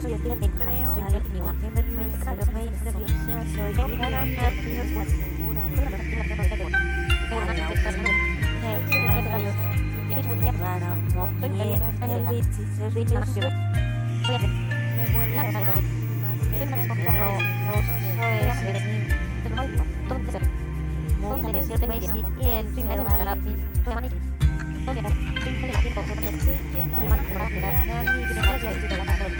a Creo que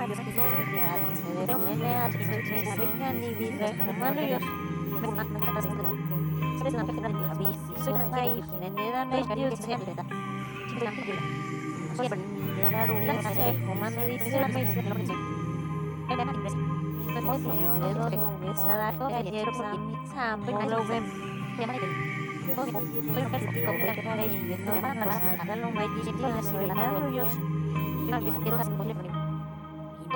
Gracias.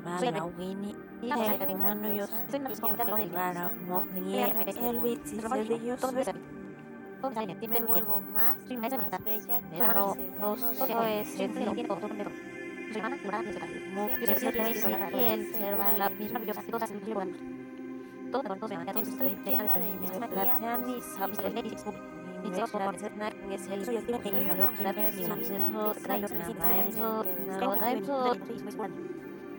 hermana Winnie, el hermano yo todo Cedillo, me vuelvo más, más bella, no es el estoy llena de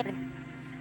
Soy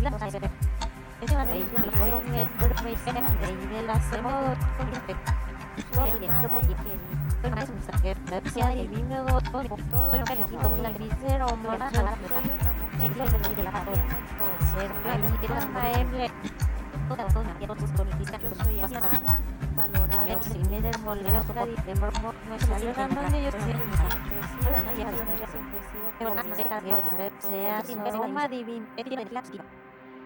Divin,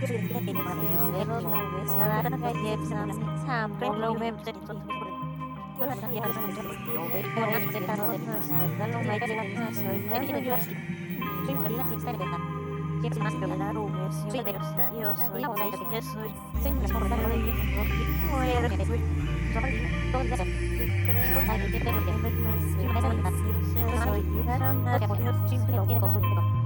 soy Thank you.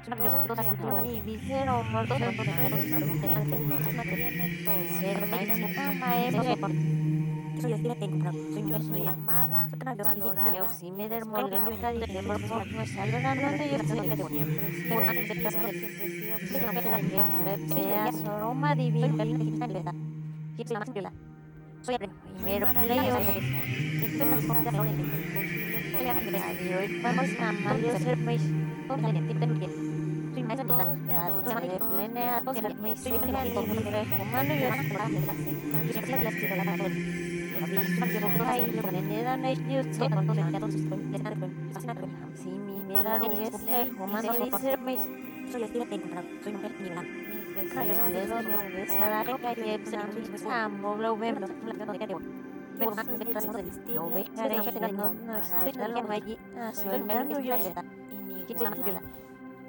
Soy el pues, primero Vamos a mandar ser primeros todos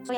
soy